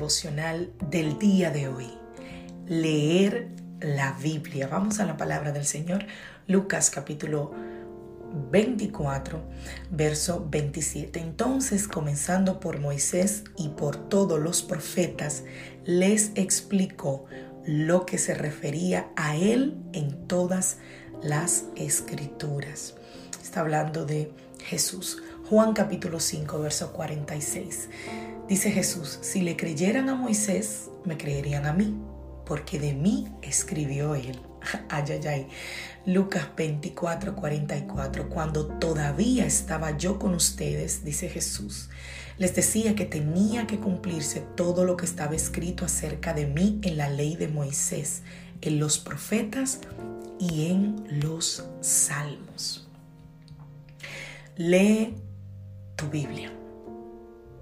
Del día de hoy. Leer la Biblia. Vamos a la palabra del Señor. Lucas capítulo 24, verso 27. Entonces, comenzando por Moisés y por todos los profetas, les explicó lo que se refería a él en todas las escrituras. Está hablando de Jesús. Juan capítulo 5, verso 46. Dice Jesús, si le creyeran a Moisés, me creerían a mí, porque de mí escribió él. Ay, ay, ay. Lucas 24, 44. Cuando todavía estaba yo con ustedes, dice Jesús, les decía que tenía que cumplirse todo lo que estaba escrito acerca de mí en la ley de Moisés, en los profetas y en los salmos. Lee tu Biblia.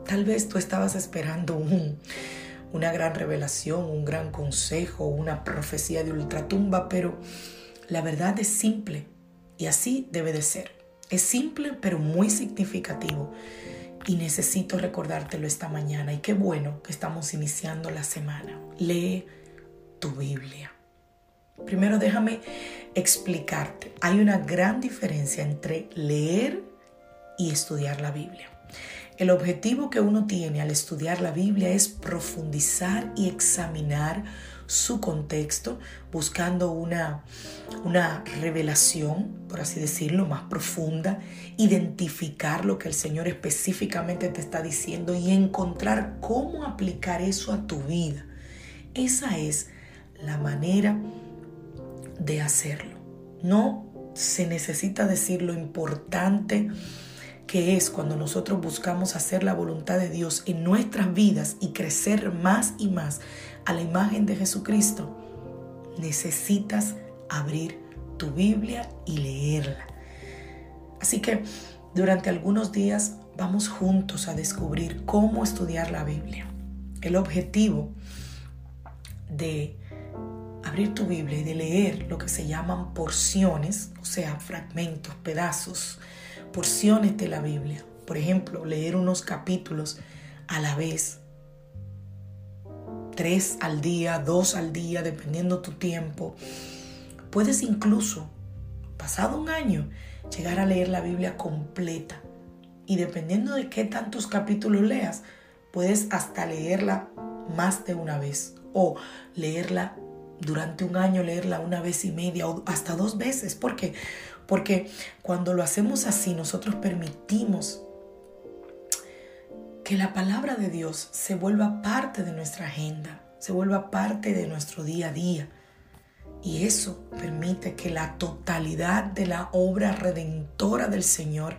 Tal vez tú estabas esperando una gran revelación, un gran consejo, una profecía de ultratumba, pero la verdad es simple y así debe de ser. Es simple pero muy significativo y necesito recordártelo esta mañana y qué bueno que estamos iniciando la semana. Lee tu Biblia. Primero déjame explicarte. Hay una gran diferencia entre leer y estudiar la Biblia. El objetivo que uno tiene al estudiar la Biblia es profundizar y examinar su contexto, buscando una, una revelación, por así decirlo, más profunda, identificar lo que el Señor específicamente te está diciendo y encontrar cómo aplicar eso a tu vida. Esa es la manera de hacerlo. No se necesita decir lo importante que es cuando nosotros buscamos hacer la voluntad de Dios en nuestras vidas y crecer más y más a la imagen de Jesucristo, necesitas abrir tu Biblia y leerla. Así que durante algunos días vamos juntos a descubrir cómo estudiar la Biblia. El objetivo de abrir tu Biblia y de leer lo que se llaman porciones, o sea, fragmentos, pedazos, porciones de la Biblia. Por ejemplo, leer unos capítulos a la vez. Tres al día, dos al día, dependiendo tu tiempo. Puedes incluso, pasado un año, llegar a leer la Biblia completa. Y dependiendo de qué tantos capítulos leas, puedes hasta leerla más de una vez o leerla durante un año, leerla una vez y media o hasta dos veces. ¿Por qué? Porque cuando lo hacemos así, nosotros permitimos que la palabra de Dios se vuelva parte de nuestra agenda, se vuelva parte de nuestro día a día. Y eso permite que la totalidad de la obra redentora del Señor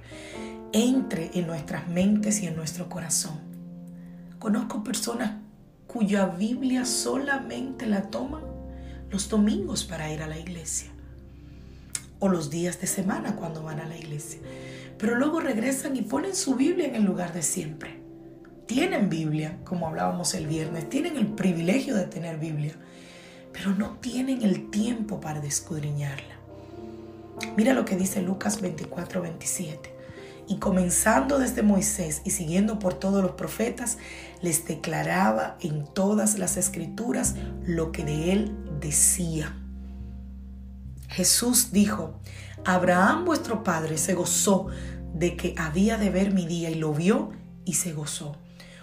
entre en nuestras mentes y en nuestro corazón. Conozco personas cuya Biblia solamente la toman los domingos para ir a la iglesia o los días de semana cuando van a la iglesia. Pero luego regresan y ponen su Biblia en el lugar de siempre. Tienen Biblia, como hablábamos el viernes, tienen el privilegio de tener Biblia, pero no tienen el tiempo para descudriñarla. Mira lo que dice Lucas 24, 27. Y comenzando desde Moisés y siguiendo por todos los profetas, les declaraba en todas las escrituras lo que de él decía. Jesús dijo, Abraham vuestro padre se gozó de que había de ver mi día y lo vio y se gozó.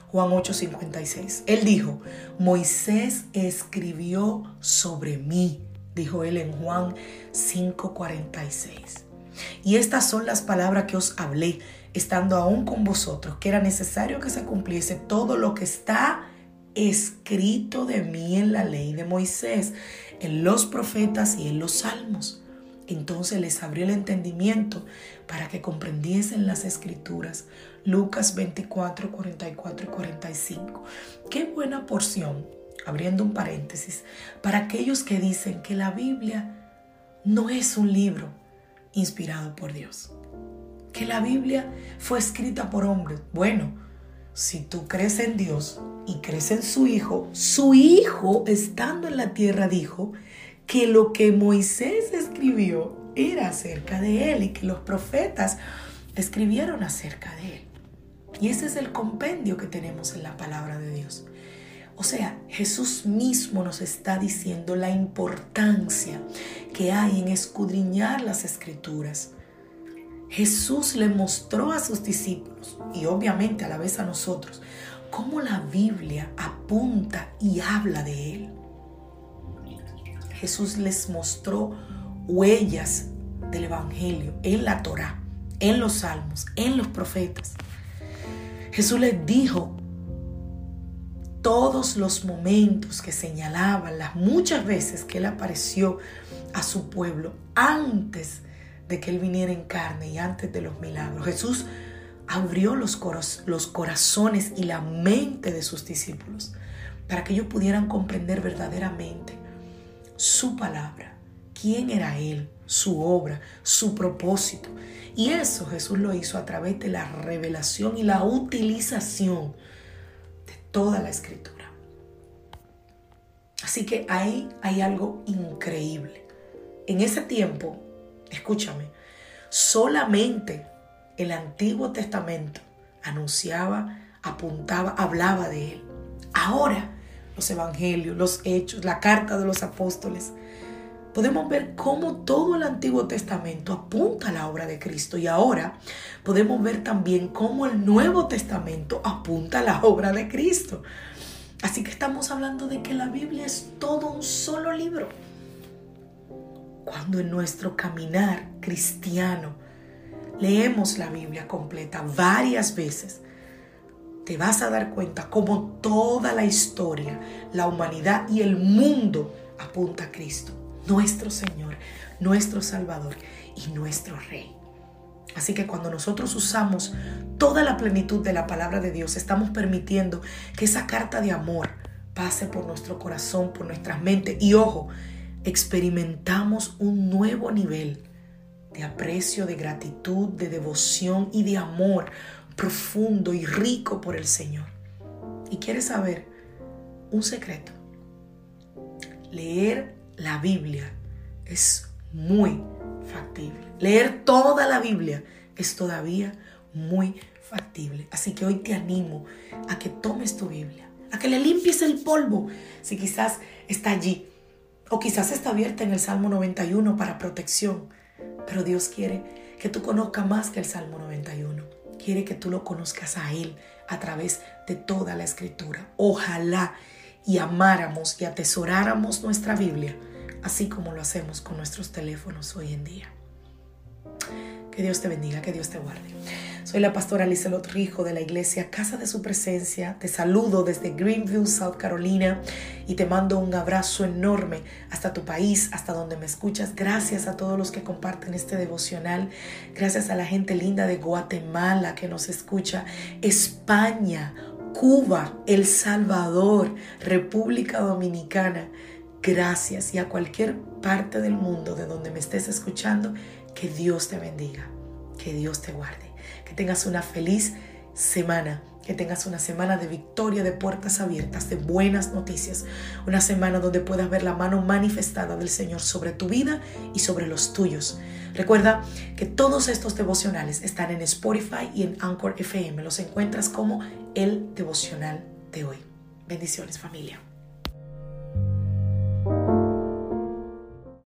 Juan 8:56. Él dijo, Moisés escribió sobre mí, dijo él en Juan 5:46. Y estas son las palabras que os hablé, estando aún con vosotros, que era necesario que se cumpliese todo lo que está escrito de mí en la ley de Moisés, en los profetas y en los salmos. Entonces les abrió el entendimiento para que comprendiesen las escrituras. Lucas 24, 44 y 45. Qué buena porción, abriendo un paréntesis, para aquellos que dicen que la Biblia no es un libro inspirado por Dios. Que la Biblia fue escrita por hombres. Bueno, si tú crees en Dios y crees en su Hijo, su Hijo estando en la tierra dijo que lo que Moisés escribió era acerca de él y que los profetas escribieron acerca de él. Y ese es el compendio que tenemos en la palabra de Dios. O sea, Jesús mismo nos está diciendo la importancia que hay en escudriñar las escrituras. Jesús le mostró a sus discípulos y obviamente a la vez a nosotros cómo la Biblia apunta y habla de Él. Jesús les mostró huellas del Evangelio en la Torah, en los salmos, en los profetas. Jesús les dijo todos los momentos que señalaban, las muchas veces que Él apareció a su pueblo antes de que Él viniera en carne y antes de los milagros. Jesús abrió los, los corazones y la mente de sus discípulos para que ellos pudieran comprender verdaderamente su palabra, quién era Él, su obra, su propósito. Y eso Jesús lo hizo a través de la revelación y la utilización de toda la escritura. Así que ahí hay algo increíble. En ese tiempo, escúchame, solamente el Antiguo Testamento anunciaba, apuntaba, hablaba de él. Ahora los evangelios, los hechos, la carta de los apóstoles, podemos ver cómo todo el Antiguo Testamento apunta a la obra de Cristo y ahora podemos ver también cómo el Nuevo Testamento apunta a la obra de Cristo. Así que estamos hablando de que la Biblia es todo un solo libro. Cuando en nuestro caminar cristiano leemos la Biblia completa varias veces, te vas a dar cuenta cómo toda la historia, la humanidad y el mundo apunta a Cristo, nuestro Señor, nuestro Salvador y nuestro Rey. Así que cuando nosotros usamos toda la plenitud de la palabra de Dios, estamos permitiendo que esa carta de amor pase por nuestro corazón, por nuestras mentes. Y ojo, experimentamos un nuevo nivel de aprecio, de gratitud, de devoción y de amor profundo y rico por el Señor. Y quieres saber un secreto. Leer la Biblia es muy factible. Leer toda la Biblia es todavía muy factible. Así que hoy te animo a que tomes tu Biblia, a que le limpies el polvo si quizás está allí o quizás está abierta en el Salmo 91 para protección. Pero Dios quiere que tú conozcas más que el Salmo 91 quiere que tú lo conozcas a Él a través de toda la escritura. Ojalá y amáramos y atesoráramos nuestra Biblia, así como lo hacemos con nuestros teléfonos hoy en día. Que Dios te bendiga, que Dios te guarde. Soy la pastora Lizelot Rijo de la iglesia Casa de Su Presencia. Te saludo desde Greenville, South Carolina y te mando un abrazo enorme hasta tu país, hasta donde me escuchas. Gracias a todos los que comparten este devocional. Gracias a la gente linda de Guatemala que nos escucha. España, Cuba, El Salvador, República Dominicana. Gracias y a cualquier parte del mundo de donde me estés escuchando, que Dios te bendiga, que Dios te guarde, que tengas una feliz semana, que tengas una semana de victoria, de puertas abiertas, de buenas noticias, una semana donde puedas ver la mano manifestada del Señor sobre tu vida y sobre los tuyos. Recuerda que todos estos devocionales están en Spotify y en Anchor FM. Los encuentras como el devocional de hoy. Bendiciones familia.